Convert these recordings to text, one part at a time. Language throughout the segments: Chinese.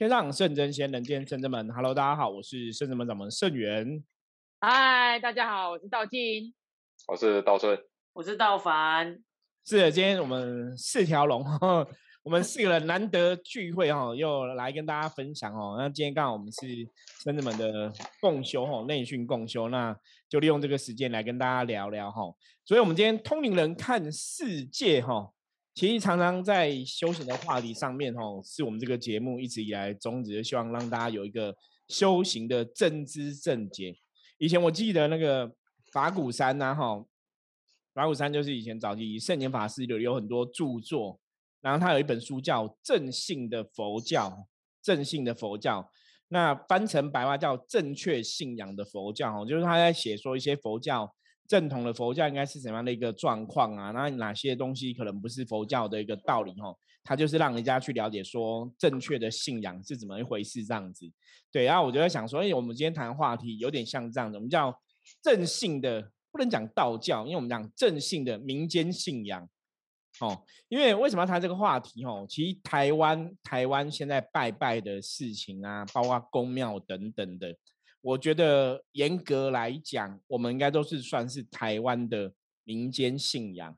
天上圣真仙，人间圣真门。Hello，大家好，我是圣真门掌门圣元。嗨，大家好，我是道静，我是道顺，我是道凡。是的，今天我们四条龙，我们四个人难得聚会哈，又来跟大家分享哦。那今天刚好我们是圣真门的共修哈，内训共修，那就利用这个时间来跟大家聊聊哈。所以，我们今天通灵人看世界哈。其实常常在修行的话题上面，吼，是我们这个节目一直以来宗旨，希望让大家有一个修行的正知正解。以前我记得那个法鼓山呐，哈，法鼓山就是以前早期圣严法师有有很多著作，然后他有一本书叫《正信的佛教》，正信的佛教，那翻成白话叫正确信仰的佛教，哈，就是他在写说一些佛教。正统的佛教应该是什么样的一个状况啊？那哪些东西可能不是佛教的一个道理？哈，它就是让人家去了解说正确的信仰是怎么一回事这样子。对，然后我就在想说，哎，我们今天谈话题有点像这样子，我们叫正信的，不能讲道教，因为我们讲正信的民间信仰。哦，因为为什么要谈这个话题？哦，其实台湾台湾现在拜拜的事情啊，包括宫庙等等的。我觉得严格来讲，我们应该都是算是台湾的民间信仰，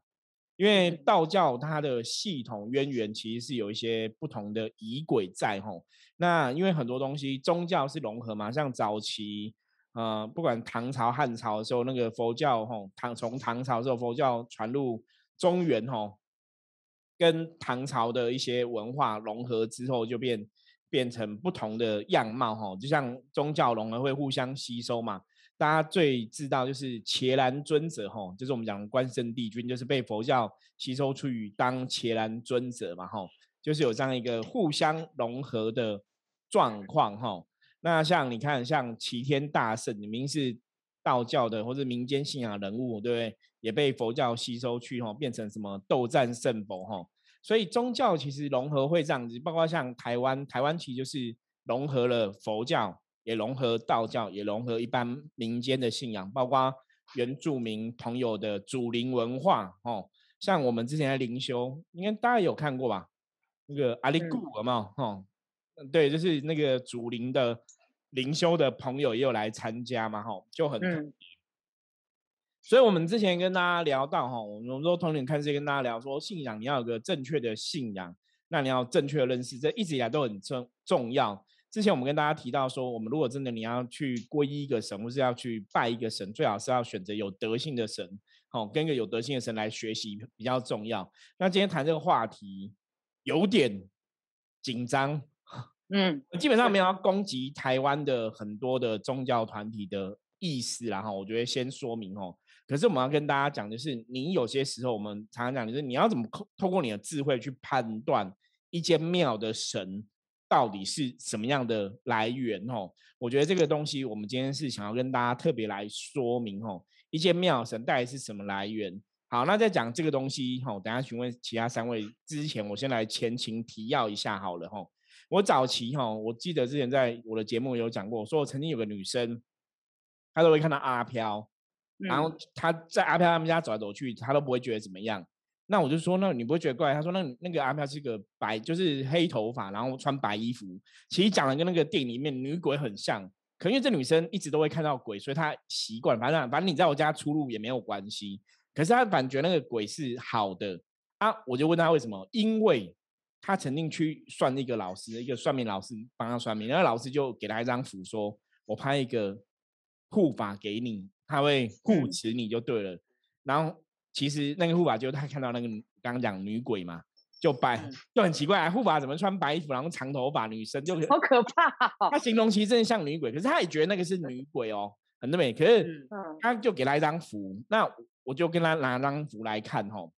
因为道教它的系统渊源其实是有一些不同的仪轨在吼。那因为很多东西宗教是融合嘛，像早期呃，不管唐朝汉朝的时候，那个佛教吼，唐从唐朝时候佛教传入中原吼，跟唐朝的一些文化融合之后就变。变成不同的样貌哈，就像宗教融合会互相吸收嘛。大家最知道就是伽蓝尊者哈，就是我们讲关圣帝君，就是被佛教吸收去当伽蓝尊者嘛哈，就是有这样一个互相融合的状况哈。那像你看，像齐天大圣，明明是道教的或者民间信仰人物，对不对？也被佛教吸收去哈，变成什么斗战胜佛哈。所以宗教其实融合会这样子，包括像台湾，台湾其实就是融合了佛教，也融合道教，也融合一般民间的信仰，包括原住民朋友的祖灵文化哦。像我们之前的灵修，应该大家有看过吧？那个阿里古有没有？哦，对，就是那个祖灵的灵修的朋友也有来参加嘛，哈，就很。所以，我们之前跟大家聊到哈，我们说通灵看世界，跟大家聊说信仰，你要有个正确的信仰，那你要正确的认识，这一直以来都很重重要。之前我们跟大家提到说，我们如果真的你要去皈依一个神，或是要去拜一个神，最好是要选择有德性的神，哦，跟一个有德性的神来学习比较重要。那今天谈这个话题有点紧张，嗯，基本上没有要攻击台湾的很多的宗教团体的意思，然后我觉得先说明哦。可是我们要跟大家讲的是，你有些时候我们常常讲的是，你要怎么透透过你的智慧去判断一间庙的神到底是什么样的来源？哦，我觉得这个东西我们今天是想要跟大家特别来说明哦，一间庙神到底是什么来源？好，那在讲这个东西哈，等下询问其他三位之前，我先来前情提要一下好了哈。我早期哈，我记得之前在我的节目有讲过，说我曾经有个女生，她都会看到阿飘。然后他在阿飘他们家走来走去，他都不会觉得怎么样。那我就说，那你不会觉得怪？他说，那那个阿飘是个白，就是黑头发，然后穿白衣服。其实讲的跟那个电影里面女鬼很像。可因为这女生一直都会看到鬼，所以她习惯。反正反正你在我家出入也没有关系。可是她感觉那个鬼是好的啊。我就问她为什么？因为她曾经去算一个老师，一个算命老师帮她算命，那个老师就给她一张符，说我拍一个护法给你。他会护持你就对了，然后其实那个护法就是 他看到那个刚刚讲女鬼嘛，就白 就很奇怪，护法怎么穿白衣服，然后长头发，女生就好可怕。他形容其实真的像女鬼，可是他也觉得那个是女鬼哦，很美。可是他就给他一张符，那我就跟他拿张符来看吼，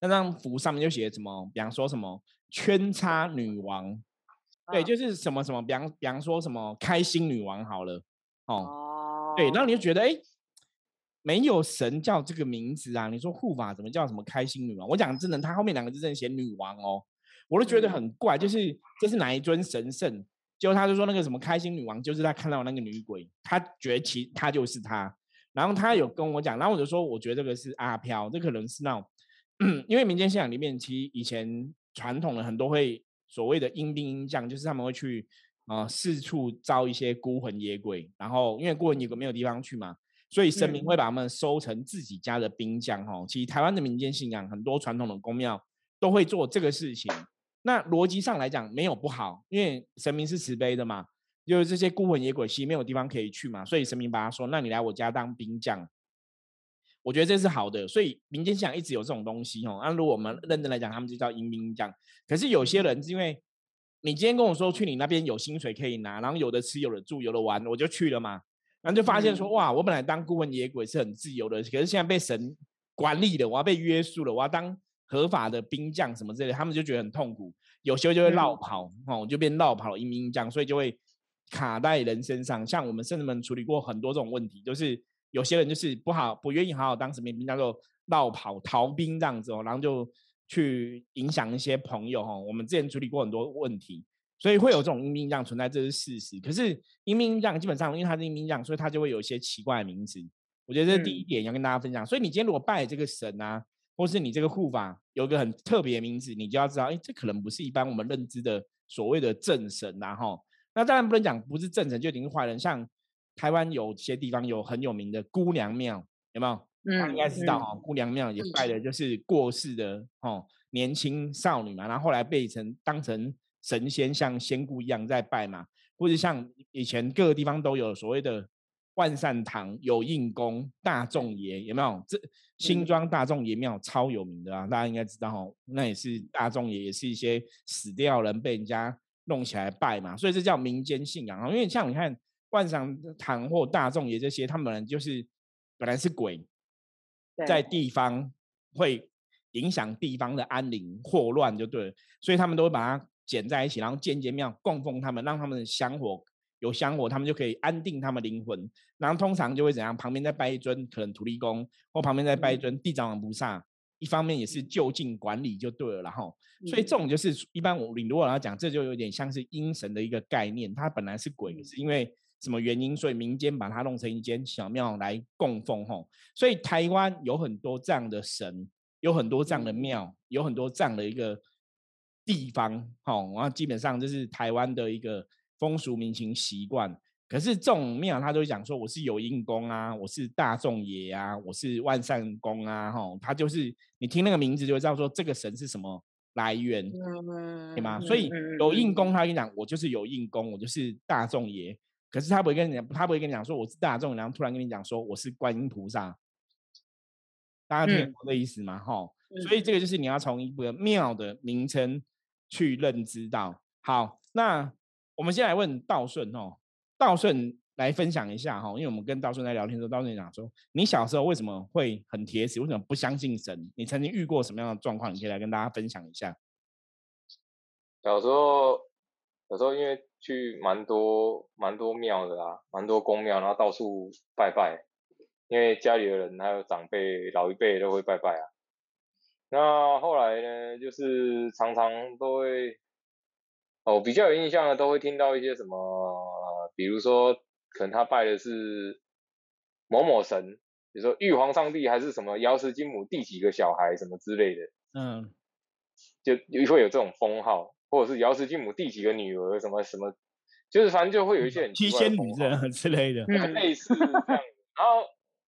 那张符上面就写什么，比方说什么圈叉女王，对，就是什么什么，比方比方说什么开心女王好了，哦。对，然后你就觉得，哎，没有神叫这个名字啊？你说护法怎么叫什么开心女王？我讲真的，他后面两个字真的写女王哦，我都觉得很怪。就是这是哪一尊神圣？结果他就说那个什么开心女王，就是他看到那个女鬼，他觉得其他就是他。然后他有跟我讲，然后我就说，我觉得这个是阿飘，这可能是那种，因为民间信仰里面，其实以前传统的很多会所谓的阴兵阴将，就是他们会去啊四处招一些孤魂野鬼，然后因为孤魂野鬼没有地方去嘛，所以神明会把他们收成自己家的兵将哈。其实台湾的民间信仰很多传统的宫庙都会做这个事情。那逻辑上来讲没有不好，因为神明是慈悲的嘛，就是这些孤魂野鬼其实没有地方可以去嘛，所以神明把他说，那你来我家当兵将，我觉得这是好的。所以民间信仰一直有这种东西哦。那如果我们认真来讲，他们就叫阴兵将。可是有些人是因为你今天跟我说去你那边有薪水可以拿，然后有的吃有的住有的玩，我就去了嘛。然后就发现说，哇，我本来当孤魂野鬼是很自由的，可是现在被神管理了，我要被约束了，我要当。合法的兵将什么之类，他们就觉得很痛苦，有时候就会绕跑哦，就变绕跑阴兵将，所以就会卡在人身上。像我们甚至们处理过很多这种问题，就是有些人就是不好，不愿意好好当什么兵，叫做绕跑逃兵这样子哦，然后就去影响一些朋友哈。我们之前处理过很多问题，所以会有这种阴兵将存在，这是事实。可是阴兵将基本上因为他是阴兵将，所以他就会有一些奇怪的名字。我觉得这是第一点要跟大家分享。所以你今天如果拜这个神啊。或是你这个护法有一个很特别的名字，你就要知道，哎，这可能不是一般我们认知的所谓的正神呐，哈。那当然不能讲不是正神就一定是坏人。像台湾有些地方有很有名的姑娘庙，有没有？嗯，应该知道哈。姑娘庙也拜的就是过世的哦年轻少女嘛，然后后来被成当成神仙，像仙姑一样在拜嘛。或者像以前各个地方都有所谓的。万善堂有应宫大众爷有没有？这新庄大众爷庙超有名的啊，大家应该知道哦。那也是大众爷，也是一些死掉人被人家弄起来拜嘛，所以这叫民间信仰啊。因为像你看万善堂或大众爷这些，他们就是本来是鬼，在地方会影响地方的安宁祸乱就对了，所以他们都会把它剪在一起，然后建间庙供奉他们，让他们的香火。有香火，他们就可以安定他们灵魂。然后通常就会怎样？旁边再拜一尊可能土地公，或旁边再拜一尊地藏王菩萨。一方面也是就近管理就对了，然后所以这种就是一般我你如果要讲，这就有点像是阴神的一个概念。它本来是鬼，是因为什么原因？所以民间把它弄成一间小庙来供奉吼。所以台湾有很多这样的神，有很多这样的庙，有很多这样的一个地方吼。然后基本上就是台湾的一个。风俗民情习惯，可是这种庙他都会讲说我是有应公啊，我是大众爷啊，我是万善公啊，吼，他就是你听那个名字就会知道说这个神是什么来源，对吗？所以有应公，他跟你讲我就是有应公，我就是大众爷，可是他不会跟你讲，他不会跟你讲说我是大众，然后突然跟你讲说我是观音菩萨，大家听懂的意思吗？吼，所以这个就是你要从一个庙的名称去认知到。好，那。我们先来问道顺哦，道顺来分享一下哈，因为我们跟道顺在聊天的时候，道顺讲说，你小时候为什么会很铁齿？为什么不相信神？你曾经遇过什么样的状况？你可以来跟大家分享一下。小时候，有时候因为去蛮多蛮多庙的啦，蛮多公庙，然后到处拜拜，因为家里的人还有长辈老一辈都会拜拜啊。那后来呢，就是常常都会。哦，比较有印象的都会听到一些什么，比如说可能他拜的是某某神，比如说玉皇上帝还是什么瑶池金母第几个小孩什么之类的，嗯，就会有这种封号，或者是瑶池继母第几个女儿什么什么，就是反正就会有一些很七仙女 之类的，类似这样。然后，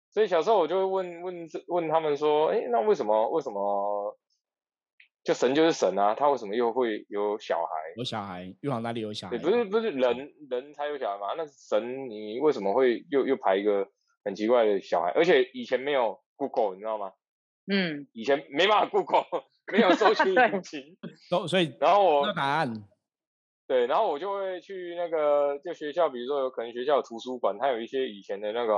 所以小时候我就会问问问他们说，哎，那为什么为什么？就神就是神啊，他为什么又会有小孩？有小孩，玉皇大帝有小孩。不是不是人人才有小孩吗？那神你为什么会又又排一个很奇怪的小孩？而且以前没有 Google，你知道吗？嗯，以前没办法 Google，没有搜寻引擎。都所以，然后我答案。对，然后我就会去那个就学校，比如说有可能学校图书馆，它有一些以前的那个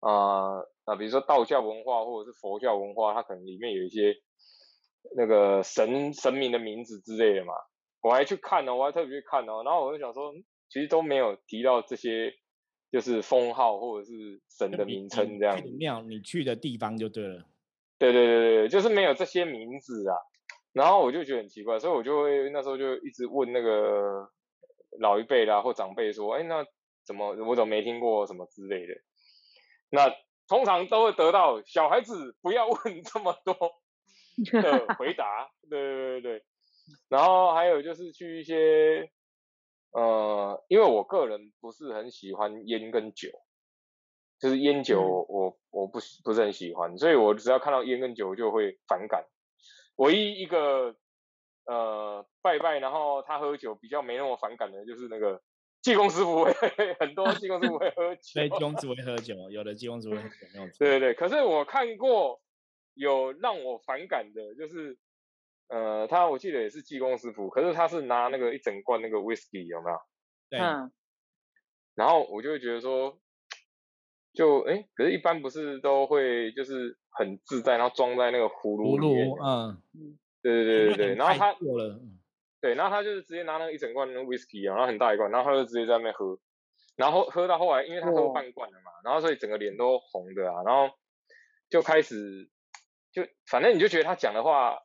啊啊，比如说道教文化或者是佛教文化，它可能里面有一些。那个神神明的名字之类的嘛，我还去看呢，我还特别去看呢。然后我就想说，其实都没有提到这些，就是封号或者是神的名称这样。庙你去的地方就对了。对对对对，就是没有这些名字啊。然后我就觉得很奇怪，所以我就会那时候就一直问那个老一辈啦或长辈说，哎，那怎么我怎么没听过什么之类的？那通常都会得到小孩子不要问这么多。的回答，对对对对，然后还有就是去一些，呃，因为我个人不是很喜欢烟跟酒，就是烟酒我我不不是很喜欢，所以我只要看到烟跟酒就会反感。唯一一个呃拜拜，然后他喝酒比较没那么反感的，就是那个济公师傅会 很多济公师傅会喝酒，对，济公师傅会喝酒，有的济公师傅会喝酒，没有 错。对对对，可是我看过有让我反感的，就是呃，他我记得也是济公师傅，可是他是拿那个一整罐那个 whisky 有没有？对，然后我就会觉得说，就哎，可是一般不是都会就是很自在，然后装在那个葫芦里面，嗯，对对对对对，然后他过了，对，然后他就是直接拿那个一整罐那个 whisky 啊，然后很大一罐，然后他就直接在那边喝，然后喝到后来，因为他喝半罐了嘛，然后所以整个脸都红的啊，然后就开始就反正你就觉得他讲的话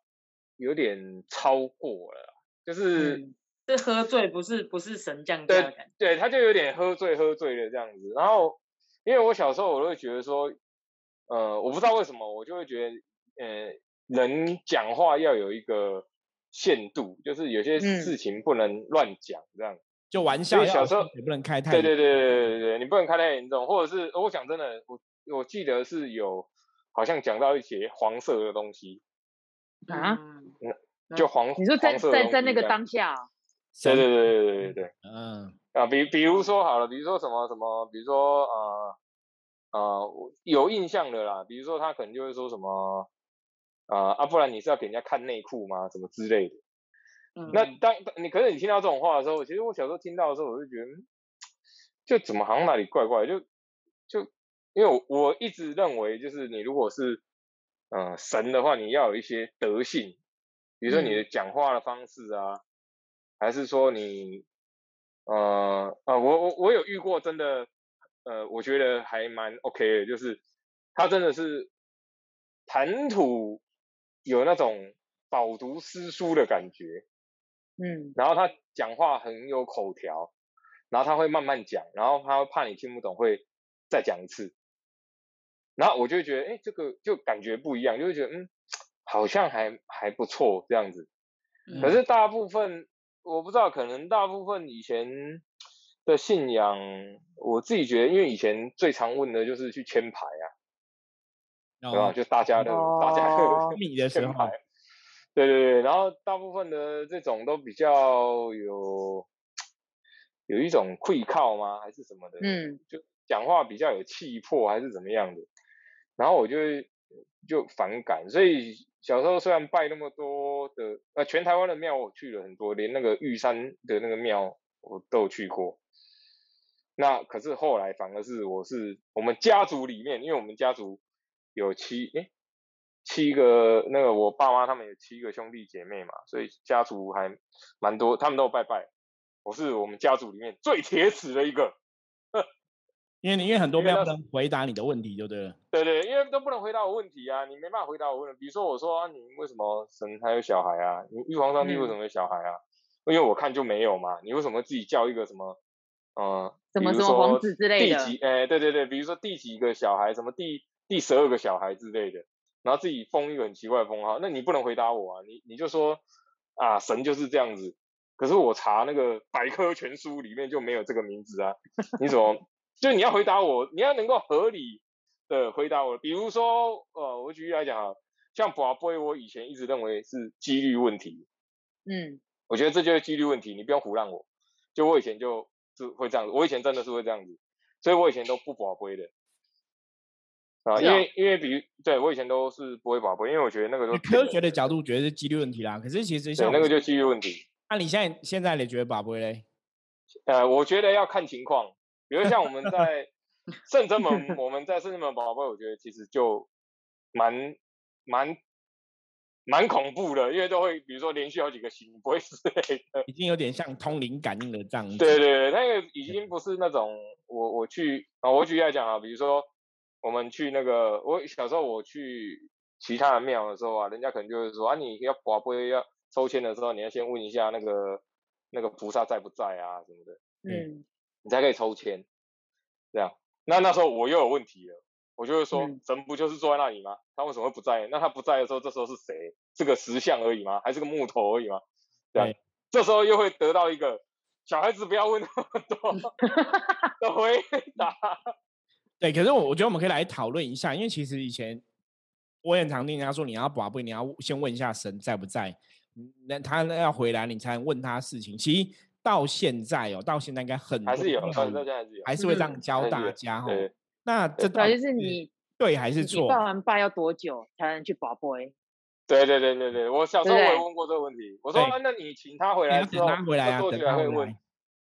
有点超过了，就是是喝醉，不是不是神降价的感觉，对，他就有点喝醉喝醉的这样子，然后因为我小时候我都会觉得说，呃，我不知道为什么我就会觉得，呃，人讲话要有一个。限度就是有些事情不能乱讲，这样。就玩笑。小时候也不能开太对对对对对对，你不能开太严重，或者是我讲真的，我我记得是有好像讲到一些黄色的东西。啊，就黄你说在在在那个当下，对对对对对对对，嗯啊，比比如说好了，比如说什么什么，比如说啊啊有印象的啦，比如说他可能就会说什么。啊啊！不然你是要给人家看内裤吗？什么之类的？那当你可是你听到这种话的时候，其实我小时候听到的时候，我就觉得，就怎么好像哪里怪怪？就就因为我我一直认为，就是你如果是嗯神的话，你要有一些德性，比如说你的讲话的方式啊，还是说你呃啊，我我我有遇过真的呃，我觉得还蛮 OK 的，就是他真的是谈吐。有那种饱读诗书的感觉，嗯，然后他讲话很有口条，然后他会慢慢讲，然后他怕你听不懂，会再讲一次，然后我就觉得，哎，这个就感觉不一样，就会觉得，嗯，好像还还不错这样子。可是大部分我不知道，可能大部分以前的信仰，我自己觉得，因为以前最常问的就是去签牌啊。对吧？就大家的，大家的 密的时候，对对对，然后大部分的这种都比较有有一种愧靠吗？还是什么的？嗯，就讲话比较有气魄，还是怎么样的？然后我就就反感，所以小时候虽然拜那么多的，呃，全台湾的庙我去了很多，连那个玉山的那个庙我都有去过。那可是后来反而是我是我们家族里面，因为我们家族。有七诶，七个那个我爸妈他们有七个兄弟姐妹嘛，所以家族还蛮多，他们都拜拜。我是我们家族里面最铁齿的一个，因为你因为很多庙不能回答你的问题，就对了。对对，因为都不能回答我问题啊，你没办法回答我问题。比如说我说啊，你为什么神还有小孩啊？你玉皇上帝为什么有小孩啊？因为我看就没有嘛。你为什么自己叫一个什么？嗯，什么什么皇子之类的？第几？哎，对对对，比如说第几个小孩，什么第？第十二个小孩之类的，然后自己封一个很奇怪的封号，那你不能回答我啊，你你就说啊，神就是这样子。可是我查那个百科全书里面就没有这个名字啊，你怎么就你要回答我，你要能够合理的回答我。比如说，呃，我举例来讲啊，像宝贝，我以前一直认为是几率问题，嗯，我觉得这就是几率问题，你不用胡乱我。就我以前就是会这样子，我以前真的是会这样子，所以我以前都不宝贝的。啊，因为因为比对我以前都是不会宝贝，因为我觉得那个都科学的角度觉得是几率问题啦。可是其实像那个就几率问题。那你现在现在你觉得宝贝嘞？呃，我觉得要看情况。比如像我们在 圣真门，我们在圣真门宝贝，我觉得其实就蛮蛮蛮恐怖的，因为都会比如说连续好几个星不会之类的，已经有点像通灵感应的这样子。对对对，那个已经不是那种我我去啊，我举例来讲啊，比如说。我们去那个，我小时候我去其他的庙的时候啊，人家可能就会说啊，你要寡不要抽签的时候，你要先问一下那个那个菩萨在不在啊什么的，嗯，你才可以抽签。这样，那那时候我又有问题了，我就会说，神不就是坐在那里吗？他为什么会不在？那他不在的时候，这时候是谁？是个石像而已吗？还是个木头而已吗？对，这时候又会得到一个小孩子不要问那么多 的回答。对，可是我我觉得我们可以来讨论一下，因为其实以前我也常听人家说，你要把不，你要先问一下神在不在，那他要回来你才能问他事情。其实到现在哦，到现在应该很还是有，到现在还是有，还是会这样教大家哈。那这就是你对还是错？拜完拜要多久才能去保波？对对对对对，我小时候我也问过这个问题。我说，那你请他回来之后，回来啊，等他会问。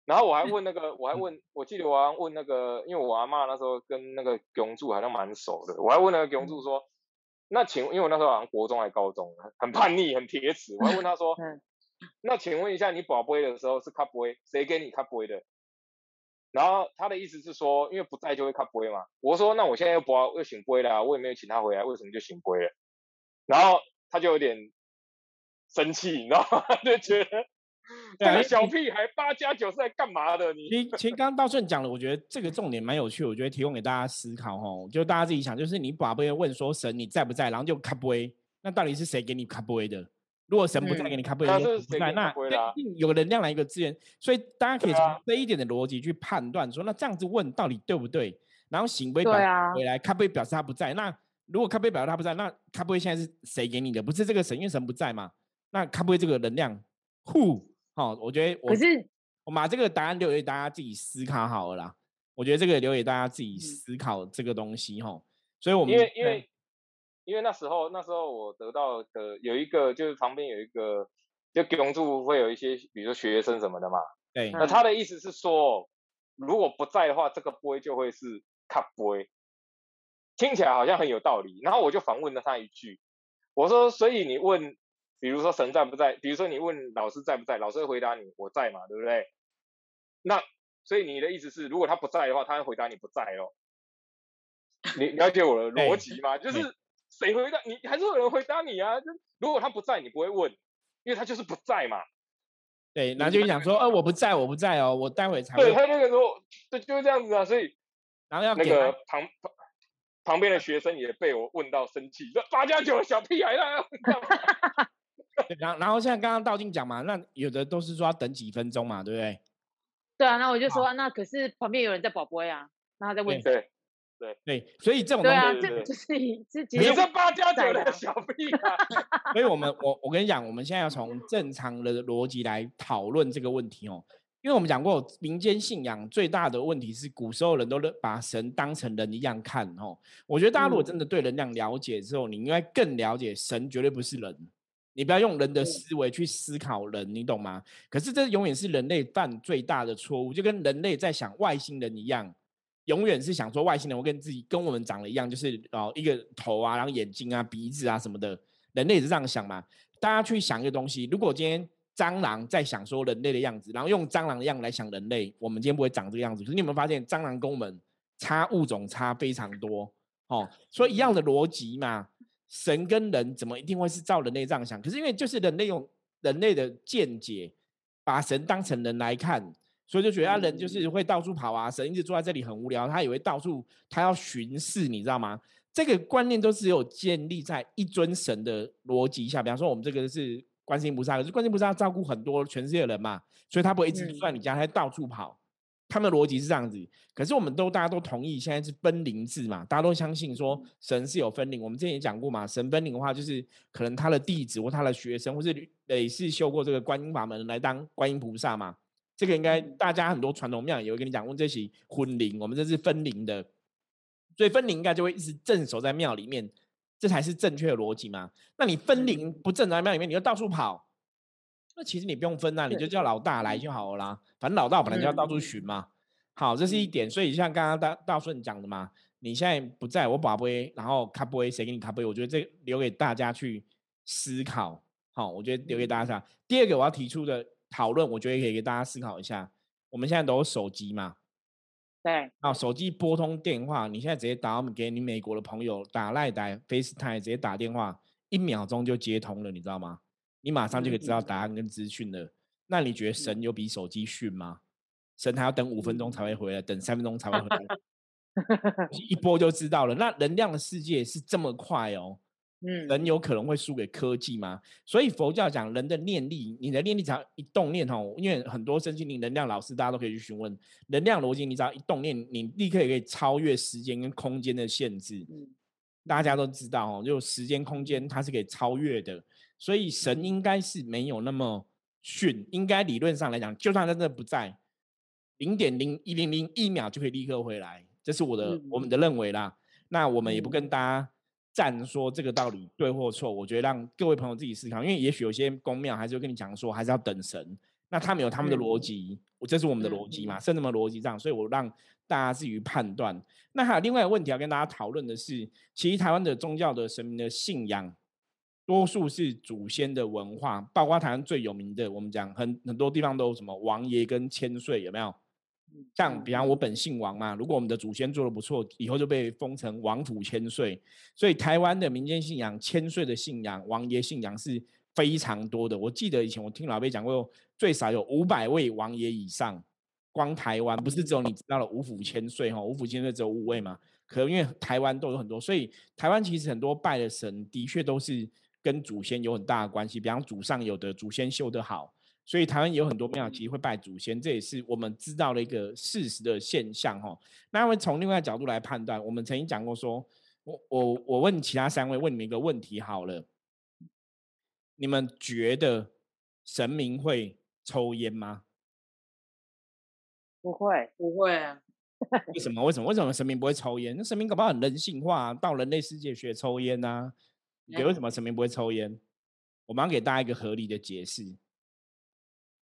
然后我还问那个，我还问，我记得我还问那个，因为我阿妈那时候跟那个公主好像蛮熟的，我还问那个公主说，那请，因为我那时候好像国中还高中，很叛逆，很铁齿，我还问他说，那请问一下，你保杯的时候是卡杯，谁给你卡杯的？然后他的意思是说，因为不在就会卡杯嘛。我说，那我现在又保又醒杯了，我也没有请他回来，为什么就醒杯了？然后他就有点生气，你知道吗？就觉得 这个小屁孩八加九是在干嘛的？你其实刚刚道顺讲了，我觉得这个重点蛮有趣，我觉得提供给大家思考哦，就大家自己想，就是你把杯问说神你在不在，然后就卡杯，那到底是谁给你卡杯的？如果神不在给你卡杯，那不在，那有能量来一个资源，所以大家可以从这一点的逻辑去判断说，那这样子问到底对不对？然后行为表回来，卡杯表示他不在，那。如果咖啡表示他不在，那咖啡现在是谁给你的？不是这个神，因为神不在嘛。那咖啡这个能量，who？好，我觉得我可是我把这个答案留给大家自己思考好了啦。我觉得这个留给大家自己思考这个东西哈。所以我们因为因为因为那时候那时候我得到的有一个就是旁边有一个就公助会有一些比如说学生什么的嘛。对。那他的意思是说，如果不在的话，这个杯就会是咖啡。听起来好像很有道理，然后我就反问了他一句，我说：“所以你问，比如说神在不在？比如说你问老师在不在？老师会回答你我在嘛，对不对？那所以你的意思是，如果他不在的话，他会回答你不在哦。你了解我的逻辑吗？就是谁回答你，还是有人回答你啊？就如果他不在，你不会问，因为他就是不在嘛。对，然后就讲说，呃，我不在，我不在哦，我待会才对他那个时候，对，就是这样子啊。所以然后要那个旁旁。旁边的学生也被我问到生气，说八加九小屁孩啦！然后，然后现在刚刚道静讲嘛，那有的都是说要等几分钟嘛，对不对？对啊，那我就说，那可是旁边有人在保播呀，那他在问。对对对，所以这种对啊，这就是你自己。你是八加九的小屁孩。所以我们，我我跟你讲，我们现在要从正常的逻辑来讨论这个问题哦。因为我们讲过，民间信仰最大的问题是，古时候人都把神当成人一样看哦。我觉得大家如果真的对能量了解之后，你应该更了解神绝对不是人。你不要用人的思维去思考人，你懂吗？可是这永远是人类犯最大的错误，就跟人类在想外星人一样，永远是想说外星人会跟自己跟我们长得一样，就是哦一个头啊，然后眼睛啊、鼻子啊什么的，人类也是这样想嘛。大家去想一个东西，如果今天。蟑螂在想说人类的样子，然后用蟑螂的样子来想人类，我们今天不会长这个样子。可是你有没有发现，蟑螂跟我们差物种差非常多？哦，所以一样的逻辑嘛，神跟人怎么一定会是照人类这样想？可是因为就是人类用人类的见解，把神当成人来看，所以就觉得人就是会到处跑啊，神一直坐在这里很无聊，他也会到处他要巡视，你知道吗？这个观念都是有建立在一尊神的逻辑下。比方说，我们这个是。观音菩萨，可是观音菩萨要照顾很多全世界的人嘛，所以他不会一直住在你家，他到处跑。他们的逻辑是这样子，可是我们都大家都同意，现在是分灵制嘛，大家都相信说神是有分灵。我们之前也讲过嘛，神分灵的话，就是可能他的弟子或他的学生，或是也是修过这个观音法门来当观音菩萨嘛。这个应该大家很多传统庙也会跟你讲，问这些婚灵，我们这是分灵的，所以分灵应该就会一直镇守在庙里面。这才是正确的逻辑嘛？那你分灵不正在庙里面，你就到处跑，那其实你不用分啊，你就叫老大来就好了啦。反正老大本来就要到处巡嘛。好，这是一点。所以像刚刚大大顺讲的嘛，你现在不在我把杯，然后卡杯谁给你卡杯？我觉得这留给大家去思考。好，我觉得留给大家。第二个我要提出的讨论，我觉得可以给大家思考一下。我们现在都有手机嘛？对，啊，手机拨通电话，你现在直接打给你美国的朋友，打赖打 FaceTime，直接打电话，一秒钟就接通了，你知道吗？你马上就可以知道答案跟资讯了。那你觉得神有比手机逊吗？神还要等五分钟才会回来，等三分钟才会回来，一拨就知道了。那能量的世界是这么快哦，嗯，人有可能会输给科技吗？所以佛教讲人的念力，你的念力只要一动念哦，因为很多身心灵能量老师大家都可以去询问能量逻辑，你只要一动念，你立刻也可以超越时间跟空间的限制。嗯大家都知道哦，就时间空间它是可以超越的，所以神应该是没有那么逊，应该理论上来讲，就算他真的不在，零点零一零零一秒就可以立刻回来，这是我的、我们的认为啦。那我们也不跟大家站说这个道理对或错，我觉得让各位朋友自己思考，因为也许有些公庙还是会跟你讲说，还是要等神，那他们有他们的逻辑，我这是我们的逻辑嘛，甚至们逻辑上，所以我让大家自己判断。那还有另外一个问题要跟大家讨论的是，其实台湾的宗教的神明的信仰，多数是祖先的文化，包括台湾最有名的，我们讲很很多地方都有什么王爷跟千岁，有没有？像比方我本姓王嘛，如果我们的祖先做的不错，以后就被封成王府千岁。所以台湾的民间信仰，千岁的信仰、王爷信仰是非常多的。我记得以前我听老辈讲过，最少有五百位王爷以上。光台湾不是只有你知道了五府千岁哈，五府千岁只有五位嘛？可因为台湾都有很多，所以台湾其实很多拜的神的确都是跟祖先有很大的关系。比方祖上有的祖先修得好。所以台湾有很多庙其实会拜祖先，这也是我们知道的一个事实的现象哈。那会从另外角度来判断，我们曾经讲过说，我我我问其他三位，问你们一个问题好了，你们觉得神明会抽烟吗？不会，不会啊，为什么？为什么？为什么神明不会抽烟？那神明搞不好很人性化，到人类世界学抽烟呐。给为什么神明不会抽烟？我们要给大家一个合理的解释。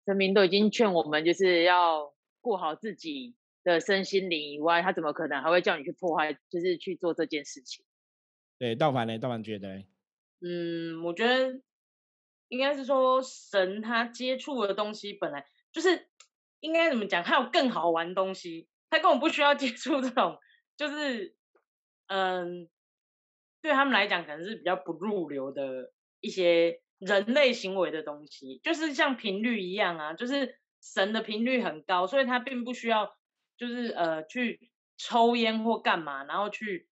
神明都已经劝我们，就是要顾好自己的身心灵以外，他怎么可能还会叫你去破坏，就是去做这件事情？对，道凡呢？道凡觉得，嗯，我觉得应该是说神他接触的东西本来就是应该怎么讲？他有更好玩的东西，他根本不需要接触这种，就是嗯，对他们来讲可能是比较不入流的一些人类行为的东西，就是像频率一样啊，就是神的频率很高，所以他并不需要就是呃去抽烟或干嘛，然后去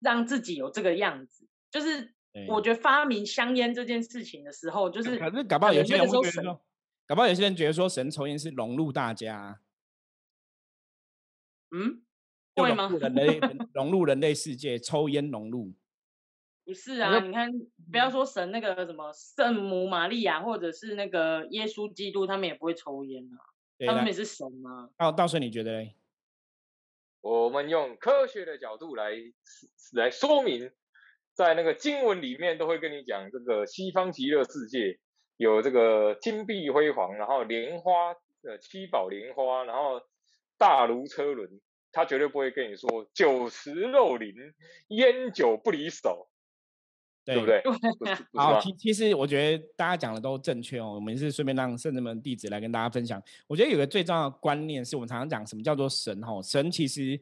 让自己有这个样子。就是我觉得发明香烟这件事情的时候，就是可是搞不好有些人说会觉得说，搞不好有些人觉得说神抽烟是融入大家，嗯，就会吗？人类融入人类世界，抽烟融入。不是啊，你看，不要说神那个什么圣母玛利亚，或者是那个耶稣基督，他们也不会抽烟啊，他们也是神啊。到到时候你觉得嘞？我们用科学的角度来来说明，在那个经文里面都会跟你讲，这个西方极乐世界有这个金碧辉煌，然后莲花呃七宝莲花，然后大如车轮，他绝对不会跟你说酒池肉林，烟酒不离手，对不对？好，其其实我觉得大家讲的都正确哦。我们是顺便让圣人们弟子来跟大家分享。我觉得有个最重要的观念是我们常常讲什么叫做神哦。神其实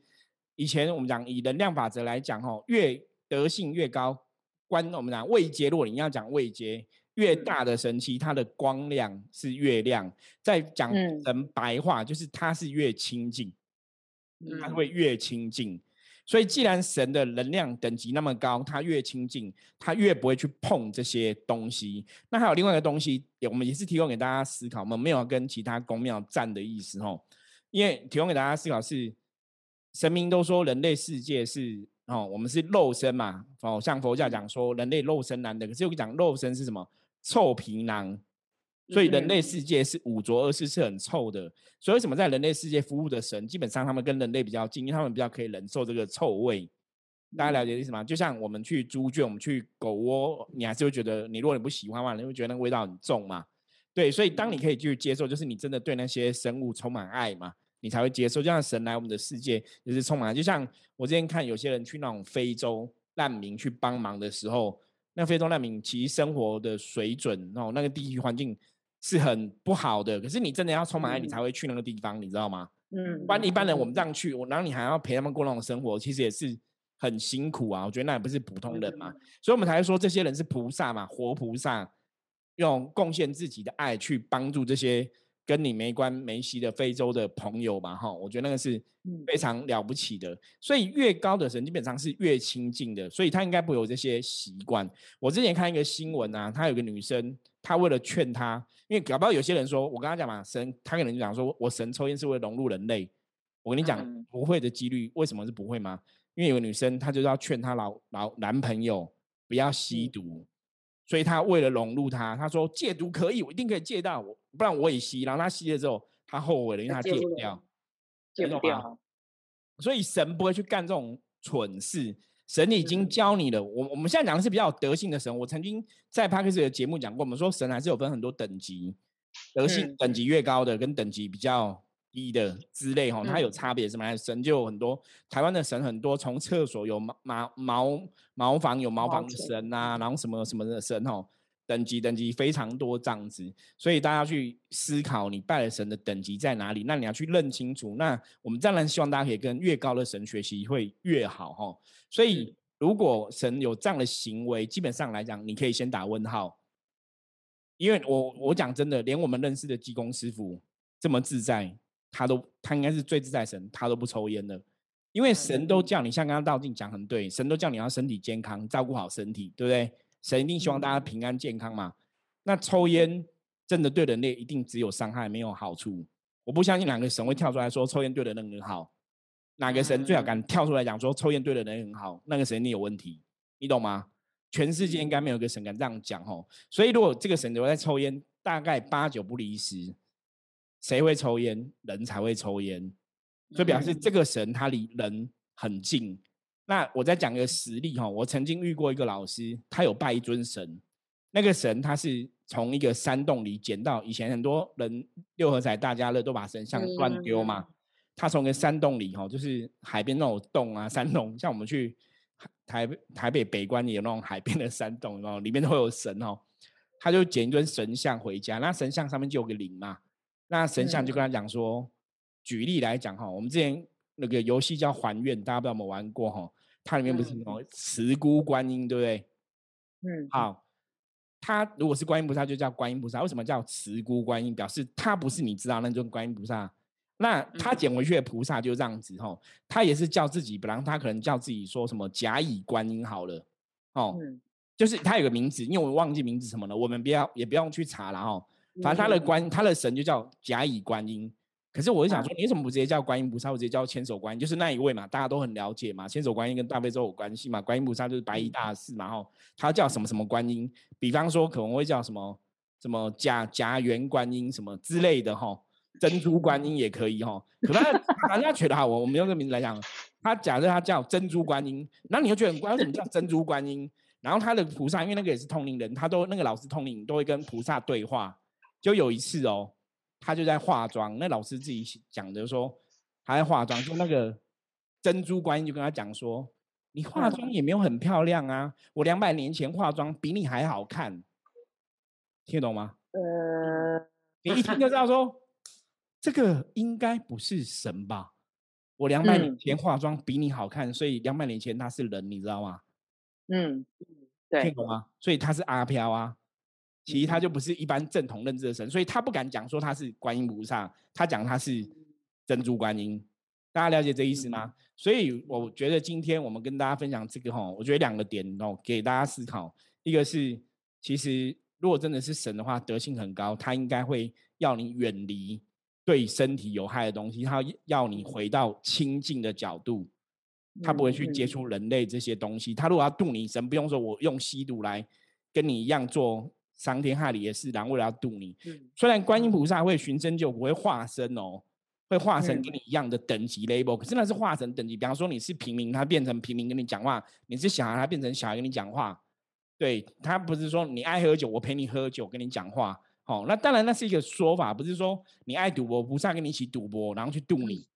以前我们讲以能量法则来讲哦，越德性越高，观我们讲位阶，如果你要讲位阶越大的神奇，它的光亮是越亮。再讲嗯人白话，就是它是越清净。它嗯会越亲近。所以，既然神的能量等级那么高，他越亲近，他越不会去碰这些东西。那还有另外一个东西，也我们也是提供给大家思考，我们没有跟其他公庙站的意思哦，因为提供给大家思考是，神明都说人类世界是哦，我们是肉身嘛，哦，像佛教讲说人类肉身难得，可是又讲肉身是什么？臭皮囊。所以人类世界是五浊恶世，是很臭的。所以为什么在人类世界服务的神，基本上他们跟人类比较近，因为他们比较可以忍受这个臭味。大家了解意思吗？就像我们去猪圈，我们去狗窝，你还是会觉得，你如果你不喜欢嘛，你会觉得那个味道很重嘛。对，所以当你可以去接受，就是你真的对那些生物充满爱嘛，你才会接受。就像神来我们的世界，也是充满爱。就像我之前看有些人去那种非洲难民去帮忙的时候，那非洲难民其实生活的水准哦，那个地区环境是很不好的。可是你真的要充满爱，你才会去那个地方，你知道吗？嗯不然一般人我们这样去，我然后你还要陪他们过那种生活，其实也是很辛苦啊。我觉得那也不是普通人嘛，所以我们才会说这些人是菩萨嘛，活菩萨，用贡献自己的爱去帮助这些跟你没关没系的非洲的朋友嘛，哈，我觉得那个是嗯非常了不起的。所以越高的神基本上是越亲近的，所以他应该不会有这些习惯。我之前看一个新闻啊，他有个女生，她为了劝他，因为搞不好有些人说，我跟他讲嘛，神他可能就讲说，我神抽烟是为了融入人类。我跟你讲嗯，不会的几率为什么是不会吗？因为有个女生，她就是要劝她老老男朋友不要吸嗯毒，所以她为了融入他，她说戒毒可以，我一定可以戒到，我不然我也吸。然后她吸了之后，她后悔了，因为她她戒不掉。戒不掉。所以神不会去干这种蠢事，神已经嗯教你了。我我们现在讲的是比较有德性的神。我曾经在 p a r k e s 的节目讲过，我们说神还是有分很多等级，德性嗯等级越高的跟等级比较低的之类哈，它有嗯差别是吗？神就有很多，台湾的神很多，从厕所有茅茅茅茅房有茅茅房的神啊，然后什么什么的神哦。等级等级非常多这样子，所以大家去思考你拜的神的等级在哪里，那你要去认清楚。那我们当然希望大家可以跟越高的神学习会越好哈。所以如果神有这样的行为，基本上来讲，你可以先打问号，因为我我讲真的，连我们认识的济公师傅这么自在，他都他应该是最自在神，他都不抽烟的。因为神都叫你，像刚刚道静讲很对，神都叫你要身体健康，照顾好身体，对不对？神一定希望大家平安健康嘛。那抽烟真的对人类一定只有伤害，没有好处。我不相信哪个神会跳出来说抽烟对人很好，哪个神最好敢跳出来讲说抽烟对人很好，那个神一定有问题，你懂吗？全世界应该没有一个神敢这样讲吼。所以如果这个神留在抽烟，大概八九不离十，谁会抽烟？人才会抽烟。所以表示这个神他离人很近。那我再讲个实例哈，我曾经遇过一个老师，他有拜一尊神，那个神他是从一个山洞里捡到，以前很多人六合彩、大家乐都把神像乱丢嘛，他从个山洞里哈，就是海边那种洞啊，山洞，像我们去台北台北北关也有那种海边的山洞，然后里面都会有神哦，他就捡一尊神像回家，那神像上面就有个灵嘛，那神像就跟他讲说。举例来讲哈，我们之前那个游戏叫还愿，大家不知道有没有玩过哈？它里面不是什么慈姑观音，对不对？嗯，好，它如果是观音菩萨，就叫观音菩萨。为什么叫慈姑观音？表示它不是你知道那尊观音菩萨。那他捡回去的菩萨就这样子哈，他也是叫自己，本来他可能叫自己说什么甲乙观音好了，哦，嗯就是他有个名字，因为我忘记名字什么了，我们不要也不用去查了哈。反正他的观他的神就叫甲乙观音。可是我就想说，你为什么不直接叫观音菩萨，我直接叫千手观音？就是那一位嘛，大家都很了解嘛。千手观音跟大悲咒有关系嘛，观音菩萨就是白衣大士嘛，吼，他叫什么什么观音？比方说可能会叫什么什么甲甲元观音什么之类的，吼，珍珠观音也可以，吼。可他人家觉得哈，我我们用这个名字来讲，他假设他叫珍珠观音，然后你就觉得很怪，为什么叫珍珠观音？然后他的菩萨，因为那个也是通灵人，他都那个老师通灵都会跟菩萨对话。就有一次哦。他就在化妆，那老师自己讲的说他在化妆，就那个珍珠观音就跟他讲说，你化妆也没有很漂亮啊，我两百年前化妆比你还好看，听得懂吗？呃，你一听就知道说，这个应该不是神吧？我两百年嗯前化妆比你好看，所以两百年前他是人，你知道吗？嗯，听对，懂吗？所以他是阿飘啊。其实他就不是一般正统认知的神，所以他不敢讲说他是观音菩萨，他讲他是珍珠观音。大家了解这意思吗？所以我觉得今天我们跟大家分享这个哈，我觉得两个点哦，给大家思考。一个是，其实如果真的是神的话，德性很高，他应该会要你远离对身体有害的东西，他要你回到清净的角度，他不会去接触人类这些东西。他如果要度你，神不用说我用吸毒来跟你一样做。伤天害理的事，然后为了要渡你，虽然观音菩萨会寻真救苦，会化身哦，会化身跟你一样的等级 label，、可是那是化身等级。比方说你是平民，他变成平民跟你讲话；你是小孩，他变成小孩跟你讲话。对他不是说你爱喝酒，我陪你喝酒跟你讲话。哦，那当然那是一个说法，不是说你爱赌博，菩萨跟你一起赌博，然后去渡你。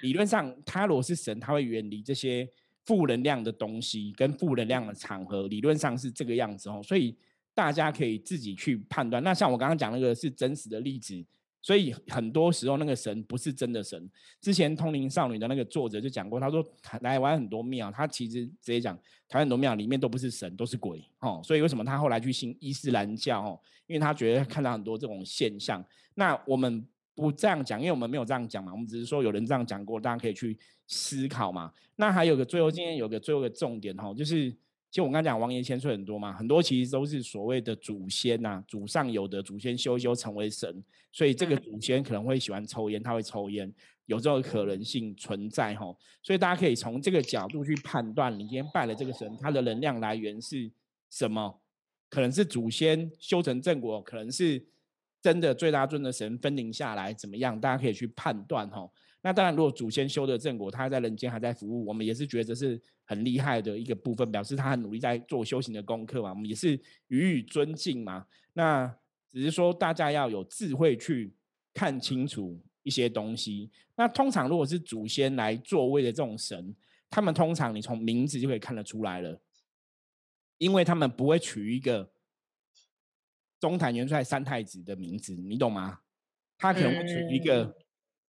理论上，他如果是神，他会远离这些负能量的东西跟负能量的场合，理论上是这个样子哦，所以。大家可以自己去判断。那像我刚刚讲那个是真实的例子，所以很多时候那个神不是真的神。之前《通灵少女》的那个作者就讲过，他说台湾很多庙，他其实直接讲台湾很多庙里面都不是神，都是鬼哦。所以为什么他后来去信伊斯兰教哦？因为他觉得看到很多这种现象。那我们不这样讲，因为我们没有这样讲嘛，我们只是说有人这样讲过，大家可以去思考嘛。那还有个最后今天有个最后的重点哈，就是。就我刚刚讲，王爷千岁很多嘛，很多其实都是所谓的祖先呐，祖上有的祖先修修成为神，所以这个祖先可能会喜欢抽烟，他会抽烟，有这种可能性存在哈。所以大家可以从这个角度去判断，你今天拜了这个神，它的能量来源是什么？可能是祖先修成正果，可能是真的最大尊的神分灵下来怎么样？大家可以去判断哈。那当然，如果祖先修的正果，他在人间还在服务，我们也是觉得是很厉害的一个部分，表示他很努力在做修行的功课嘛，我们也是予以尊敬嘛。那只是说大家要有智慧去看清楚一些东西。那通常如果是祖先来作位的这种神，他们通常你从名字就可以看得出来了，因为他们不会取一个中坛元帅三太子的名字，你懂吗？他可能会取一个。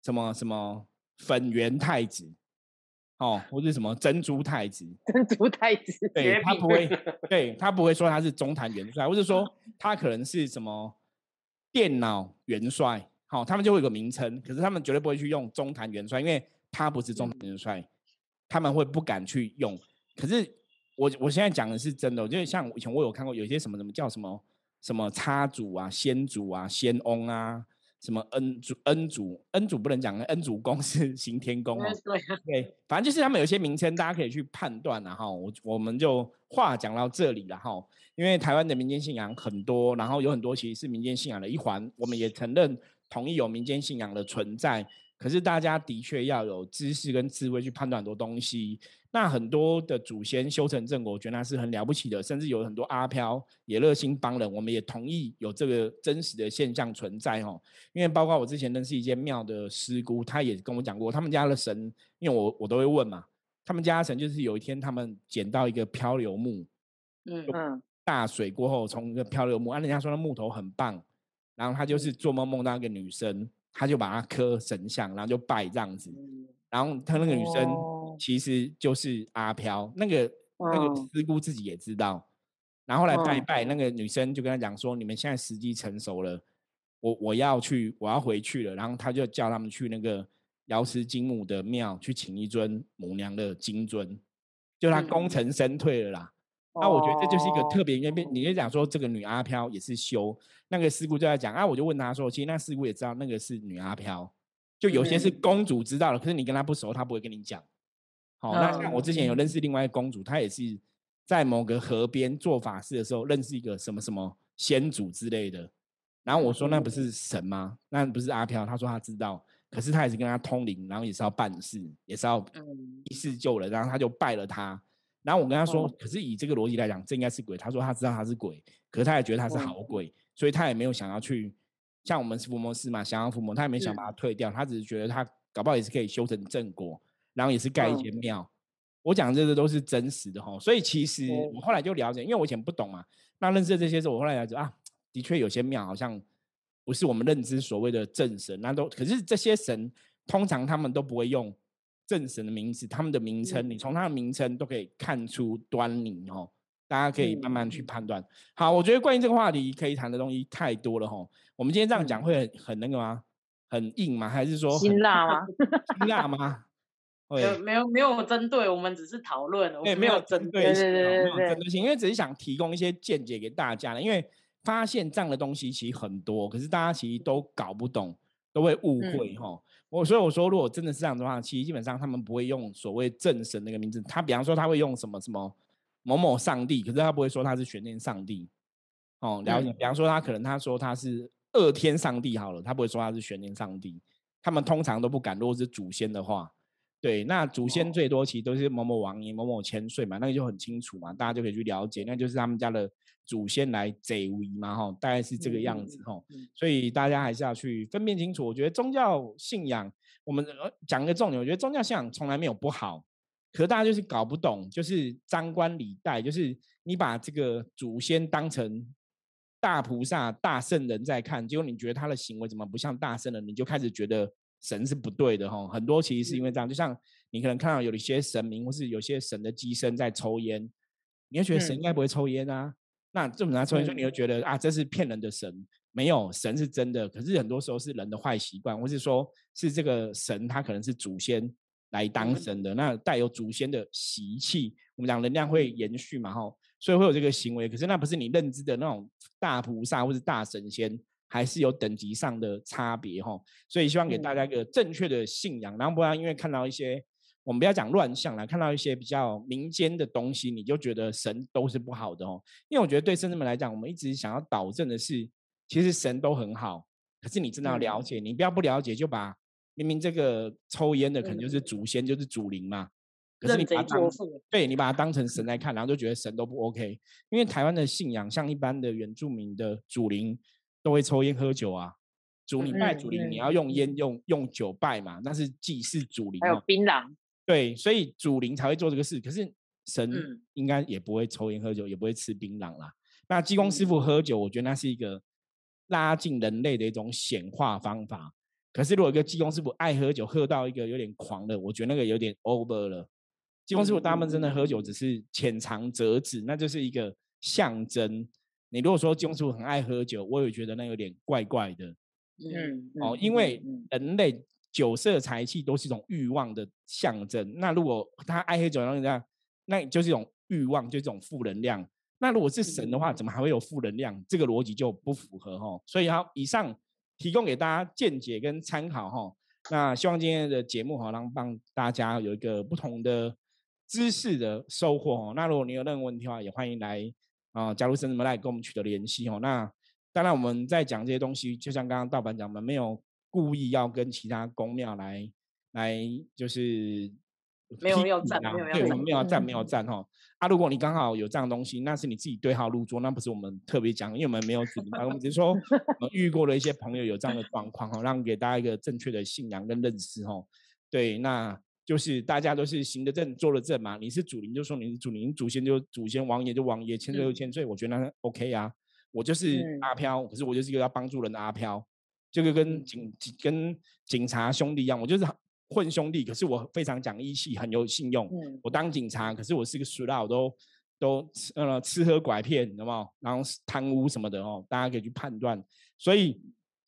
什么什么粉圆太子，哦，或者什么珍珠太子，珍珠太子，对他不会，对他不会说他是中坛元帅，或者说 他可能是什么电脑元帅，好，他们就会有个名称，可是他们绝对不会去用中坛元帅，因为他不是中坛元帅，他们会不敢去用。可是我我现在讲的是真的，就是像以前我有看过有些什么什么叫什么什么插主啊、先祖啊、先翁啊。什么恩主恩主恩主不能讲，恩主公 是行天宫哦。对对，反正就是他们有些名称，大家可以去判断然后我我们就话讲到这里了哈。因为台湾的民间信仰很多，然后有很多其实是民间信仰的一环，我们也承认同意有民间信仰的存在。可是大家的确要有知识跟智慧去判断很多东西。那很多的祖先修成正果，我觉得那是很了不起的，甚至有很多阿飘也热心帮人，我们也同意有这个真实的现象存在哦。因为包括我之前认识一间庙的师姑，她也跟我讲过，他们家的神，因为我我都会问嘛，他们家神就是有一天他们捡到一个漂流木，嗯嗯，大水过后从一个漂流木，啊，人家说那木头很棒，然后他就是做梦梦到一个女生，他就把它刻神像，然后就拜这样子，然后他那个女生。其实就是阿飘，那个那个师姑自己也知道，然后来拜拜，那个女生就跟他讲说：“你们现在时机成熟了，我我要去，我要回去了。”然后他就叫他们去那个瑶池金母的庙去请一尊母娘的金尊，就他功成身退了啦。那我觉得这就是一个特别，因为你就讲说这个女阿飘也是修，那个师姑就在讲啊，我就问他说：“其实那师姑也知道那个是女阿飘，就有些是公主知道了，可是你跟她不熟，她不会跟你讲。”哦，那像我之前有认识另外一个公主，她也是在某个河边做法事的时候认识一个什么什么先祖之类的。然后我说那不是神吗？那不是阿飘？他说他知道，可是他也是跟他通灵，然后也是要办事，也是要一世救人，然后他就拜了他。然后我跟他说，可是以这个逻辑来讲，这应该是鬼。他说他知道他是鬼，可是他也觉得他是好鬼，所以他也没有想要去像我们是伏魔师嘛，想要伏魔，他也没想把他退掉，他只是觉得他搞不好也是可以修成正果。然后也是盖一间庙，我讲这个都是真实的哈，所以其实我后来就了解，因为我以前不懂嘛，那认识这些之后，我后来了解啊，的确有些庙好像不是我们认知所谓的正神，那都可是这些神通常他们都不会用正神的名字，他们的名称你从他的名称都可以看出端倪哦，大家可以慢慢去判断。好，我觉得关于这个话题可以谈的东西太多了哈，我们今天这样讲会很很那个吗？很硬吗？还是说辛辣吗？辛辣吗？没有没有没有针对，我们只是讨论。对，没有针对性，没有针对性，因为只是想提供一些见解给大家的。因为发现这样的东西其实很多，可是大家其实都搞不懂，都会误会哈。我所以我说，如果真的是这样的话，其实基本上他们不会用所谓正神那个名字。他比方说他会用什么什么某某上帝，可是他不会说他是悬念上帝。哦，了解。比方说他可能他说他是二天上帝好了，他不会说他是悬念上帝。他们通常都不敢，如果是祖先的话。对，那祖先最多其实都是某某王爷、某某千岁嘛，那个就很清楚嘛，大家就可以去了解，那就是他们家的祖先来贼威嘛，吼，大概是这个样子，哈。所以大家还是要去分辨清楚。我觉得宗教信仰，我们讲一个重点，我觉得宗教信仰从来没有不好，可是大家就是搞不懂，就是张冠李戴，就是你把这个祖先当成大菩萨、大圣人在看，结果你觉得他的行为怎么不像大圣人，你就开始觉得神是不对的哈。很多其实是因为这样，就像你可能看到有一些神明或是有些神的机身在抽烟，你会觉得神应该不会抽烟啊。那这么拿抽烟，说你会觉得啊，这是骗人的神，没有神是真的。可是很多时候是人的坏习惯，或是说是这个神他可能是祖先来当神的，那带有祖先的习气，我们讲能量会延续嘛哈。所以会有这个行为，可是那不是你认知的那种大菩萨或是大神仙，还是有等级上的差别哈。所以希望给大家一个正确的信仰，然后不然因为看到一些我们不要讲乱象了，看到一些比较民间的东西，你就觉得神都是不好的哦。因为我觉得对圣人们来讲，我们一直想要导正的是，其实神都很好，可是你真的要了解，你不要不了解就把明明这个抽烟的可能就是祖先，就是祖灵嘛。可是你把当对你把它当成神来看，然后就觉得神都不 OK。因为台湾的信仰，像一般的原住民的祖灵都会抽烟喝酒啊。主你拜主灵，你要用烟用用酒拜嘛，那是祭祀主灵。还有槟榔。对，所以主灵才会做这个事。可是神应该也不会抽烟喝酒，也不会吃槟榔啦。那济公师傅喝酒，我觉得那是一个拉近人类的一种显化方法。可是如果一个济公师傅爱喝酒，喝到一个有点狂的，我觉得那个有点 over 了。济公师傅他们真的喝酒只是浅尝辄止，那就是一个象征。你如果说金主很爱喝酒，我也觉得那有点怪怪的。嗯，哦，因为人类酒色财气都是一种欲望的象征。那如果他爱喝酒，然后这样，那就是一种欲望，就是一种负能量。那如果是神的话，怎么还会有负能量？这个逻辑就不符合哈。所以好，以上提供给大家见解跟参考哈。那希望今天的节目哈，能帮大家有一个不同的。知识的收获哦，那如果你有任何问题的话，也欢迎来啊，加入神什么来跟我们取得联系哦。那当然我们在讲这些东西，就像刚刚道板讲的，没有故意要跟其他公庙来来就是没有要赞，没有对，没有要赞，没有赞哈。啊，如果你刚好有这样东西，那是你自己对号入座，那不是我们特别讲，因为我们没有指明，我们只是说我们遇过的一些朋友有这样的状况哈，让给大家一个正确的信仰跟认识哈。对，那。就是大家都是行得正，坐得正嘛。你是祖灵，就说你是祖灵；祖先就祖先，王爷就王爷，千岁就千岁。我觉得那 OK 啊。我就是阿飘，可是我就是一个要帮助人的阿飘，这个跟警跟警察兄弟一样，我就是混兄弟。可是我非常讲义气，很有信用。我当警察，可是我是个俗佬，都都呃吃喝拐骗，懂吗？然后贪污什么的哦，大家可以去判断。所以。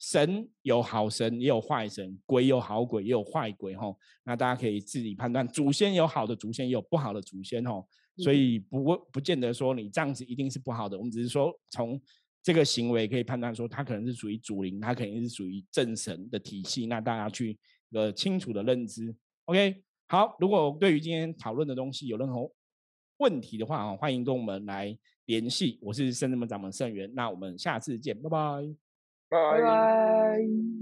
神有好神，也有坏神；鬼有好鬼，也有坏鬼。吼，那大家可以自己判断。祖先有好的祖先，也有不好的祖先。吼，所以不不见得说你这样子一定是不好的。我们只是说从这个行为可以判断说，他可能是属于祖灵，他肯定是属于正神的体系。那大家去呃清楚的认知。OK，好。如果对于今天讨论的东西有任何问题的话啊，欢迎跟我们来联系。我是圣人门掌门圣元，那我们下次见，拜拜。拜拜。